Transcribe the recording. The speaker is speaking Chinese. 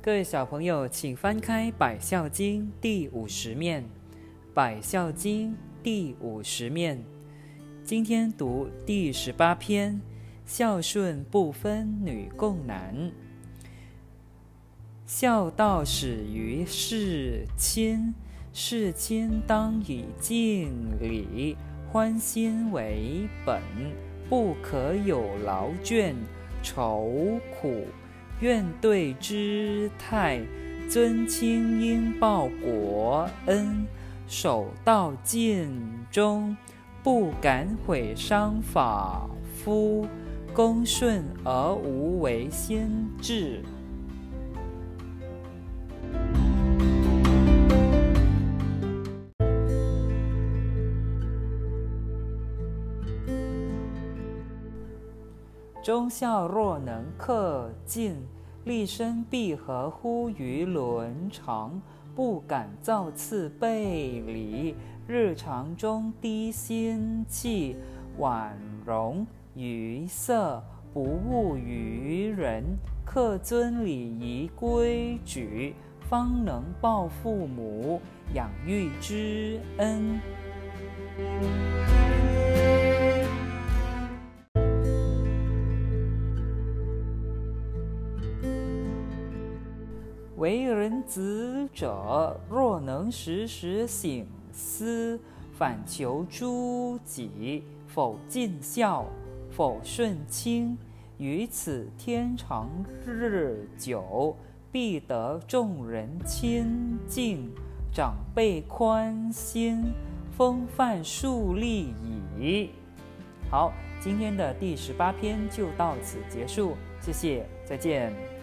各位小朋友，请翻开《百孝经》第五十面，《百孝经》第五十面。今天读第十八篇：孝顺不分女共男。孝道始于事亲，事亲当以敬礼、欢心为本，不可有劳倦、愁苦。愿对之泰，尊亲应报国恩，守道尽忠，不敢毁伤法夫，恭顺而无为先至。忠孝若能克尽，立身必合乎于伦常，不敢造次背礼，日常中低心气，婉容于色，不误于人，恪遵礼仪规矩，方能报父母养育之恩。为人子者，若能时时省思，反求诸己，否尽孝，否顺亲，于此天长日久，必得众人亲近，长辈宽心，风范树立矣。好，今天的第十八篇就到此结束，谢谢，再见。